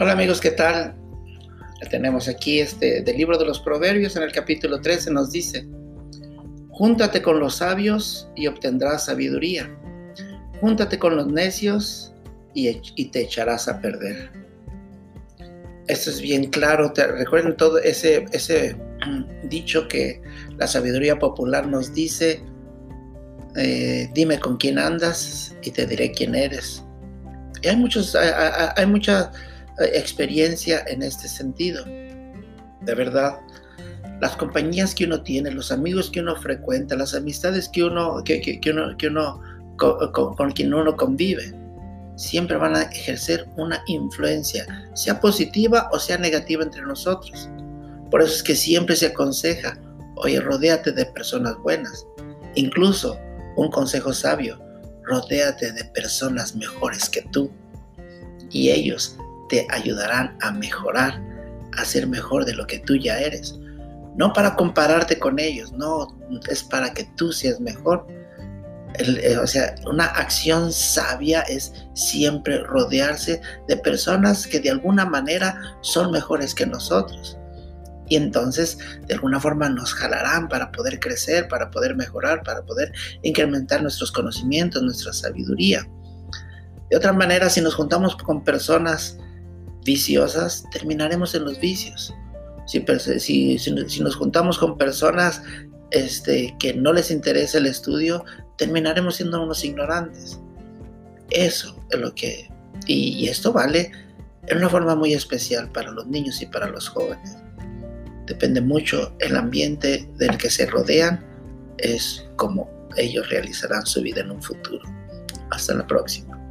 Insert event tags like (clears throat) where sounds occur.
Hola amigos, ¿qué tal? Tenemos aquí este del libro de los Proverbios en el capítulo 13 nos dice, Júntate con los sabios y obtendrás sabiduría. Júntate con los necios y, te echarás a perder. Esto es bien claro. recuerden todo ese, ese (clears throat) dicho que la sabiduría popular nos dice, eh, dime con quién andas y te diré quién eres. Y hay, muchos, hay mucha eh, experiencia en este sentido. De verdad, las compañías que uno tiene, los amigos que uno frecuenta, las amistades que uno, que, uno, que uno con, con, quien uno convive, siempre van a ejercer una influencia, sea positiva o sea negativa entre nosotros. Por eso es que siempre se aconseja, oye, rodéate de personas buenas. Incluso un consejo sabio, rodéate de personas mejores que tú. Y ellos te ayudarán a mejorar, a ser mejor de lo que tú ya eres. No para compararte con ellos, no, es para que tú seas mejor. Eh, o sea, una acción sabia es siempre rodearse de personas que de alguna manera son mejores que nosotros. Y entonces, de alguna forma, nos jalarán para poder crecer, para poder mejorar, para poder incrementar nuestros conocimientos, nuestra sabiduría. De otra manera, si nos juntamos con personas viciosas, terminaremos en los vicios. Si, si, si nos juntamos con personas este, que no les interesa el estudio, terminaremos siendo unos ignorantes. Eso es lo que... Y, esto vale en una forma muy especial para los niños y para los jóvenes. Depende mucho el ambiente del que se rodean, es como ellos realizarán su vida en un futuro. Hasta la próxima.